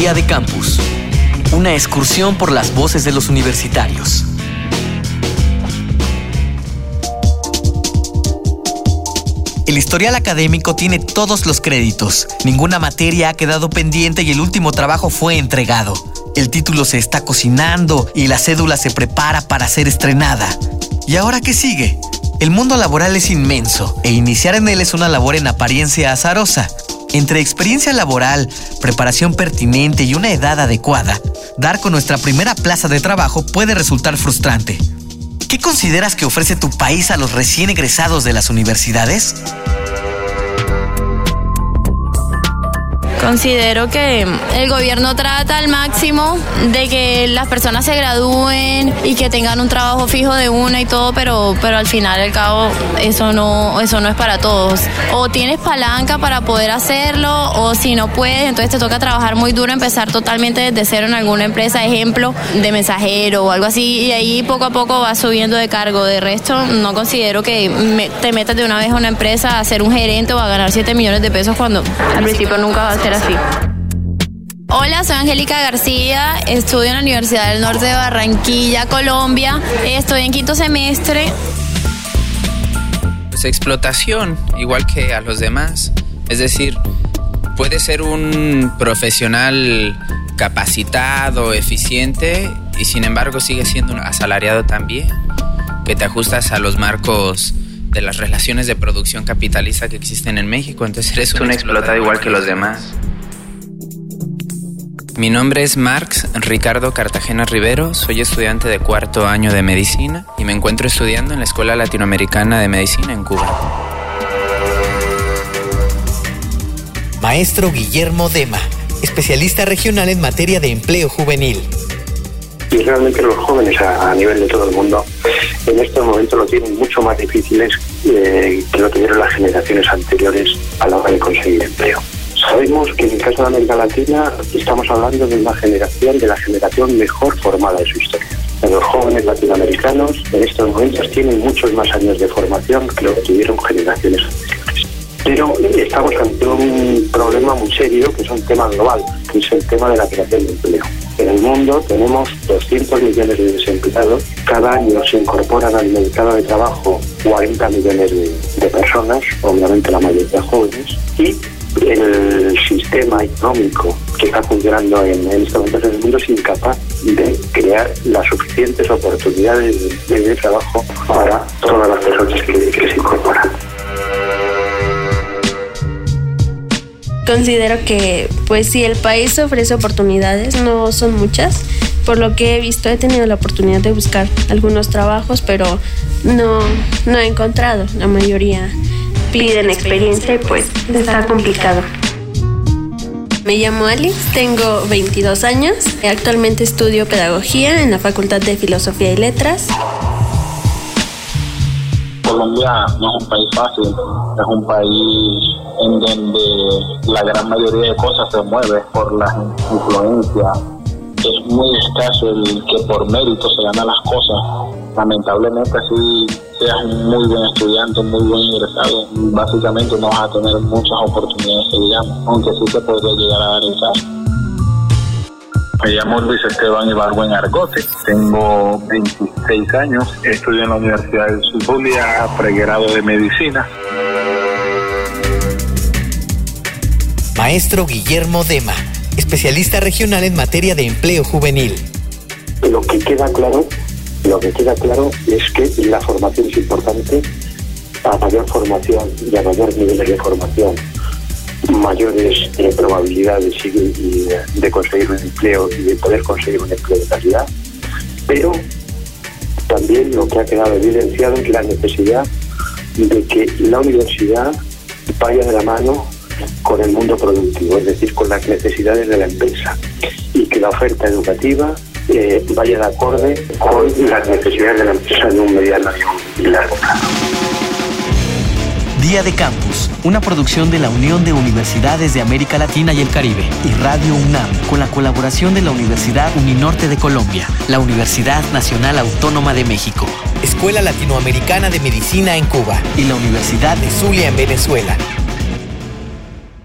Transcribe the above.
Día de Campus. Una excursión por las voces de los universitarios. El historial académico tiene todos los créditos. Ninguna materia ha quedado pendiente y el último trabajo fue entregado. El título se está cocinando y la cédula se prepara para ser estrenada. ¿Y ahora qué sigue? El mundo laboral es inmenso e iniciar en él es una labor en apariencia azarosa. Entre experiencia laboral, preparación pertinente y una edad adecuada, dar con nuestra primera plaza de trabajo puede resultar frustrante. ¿Qué consideras que ofrece tu país a los recién egresados de las universidades? Considero que el gobierno trata al máximo de que las personas se gradúen y que tengan un trabajo fijo de una y todo, pero, pero al final al cabo eso no, eso no es para todos. O tienes palanca para poder hacerlo, o si no puedes, entonces te toca trabajar muy duro, empezar totalmente desde cero en alguna empresa, ejemplo, de mensajero o algo así, y ahí poco a poco vas subiendo de cargo. De resto, no considero que te metas de una vez a una empresa a ser un gerente o a ganar 7 millones de pesos cuando al principio nunca va a ser así. Hola, soy Angélica García, estudio en la Universidad del Norte de Barranquilla, Colombia. Estoy en quinto semestre. Pues explotación, igual que a los demás. Es decir, puede ser un profesional capacitado, eficiente y sin embargo sigue siendo un asalariado también, que te ajustas a los marcos de las relaciones de producción capitalista que existen en México, entonces eres un, explotado igual que los demás. Mi nombre es Marx Ricardo Cartagena Rivero, soy estudiante de cuarto año de medicina y me encuentro estudiando en la Escuela Latinoamericana de Medicina en Cuba. Maestro Guillermo Dema, especialista regional en materia de empleo juvenil. Y realmente los jóvenes a, nivel de todo el mundo en estos momentos lo tienen mucho más difíciles eh, que lo tuvieron las generaciones anteriores a la hora de conseguir empleo. Sabemos que en el caso de América Latina estamos hablando de una generación, de la generación mejor formada de su historia. Los jóvenes latinoamericanos en estos momentos tienen muchos más años de formación que lo que tuvieron generaciones anteriores. Pero estamos ante un problema muy serio, que es un tema global, que es el tema de la creación de empleo. En el mundo tenemos 200 millones de desempleados. Cada año se incorporan al mercado de trabajo 40 millones de, personas, obviamente la mayoría jóvenes, y el sistema económico que está funcionando en, estos momentos en el mundo es incapaz de crear las suficientes oportunidades de, trabajo para todas las personas que se incorporan. Considero que, pues si el país ofrece oportunidades, no son muchas. Por lo que he visto, he tenido la oportunidad de buscar algunos trabajos, pero no, no he encontrado la mayoría piden experiencia y pues está complicado. Me llamo Alice, tengo 22 años, actualmente estudio pedagogía en la Facultad de Filosofía y Letras. Colombia no es un país fácil, es un país en donde la gran mayoría de cosas se mueve por la influencia. Es muy escaso el que por mérito se ganan las cosas. Lamentablemente así seas un muy buen estudiante, muy buen ingresado, básicamente no vas a tener muchas oportunidades, digamos, aunque sí te podría llegar a dar el. Me llamo Luis Esteban Ibargüen Argote, tengo 26 años, estudio en la Universidad de Zulia, pregrado de Medicina. Maestro Guillermo Dema, especialista regional en materia de empleo juvenil. Lo que queda claro lo que queda claro es que la formación es importante, a mayor formación y a mayor niveles de formación, mayores eh, probabilidades de conseguir un empleo y de poder conseguir un empleo de calidad, pero también lo que ha quedado evidenciado es la necesidad de que la universidad vaya de la mano con el mundo productivo, es decir, con las necesidades de la empresa, y que la oferta educativa eh, vaya de acorde con las necesidades de la empresa en un mediano y largo plazo. Día de Campus, una producción de la Unión de Universidades de América Latina y el Caribe y Radio UNAM, con la colaboración de la Universidad Uninorte de Colombia, la Universidad Nacional Autónoma de México, Escuela Latinoamericana de Medicina en Cuba y la Universidad de Zulia en Venezuela.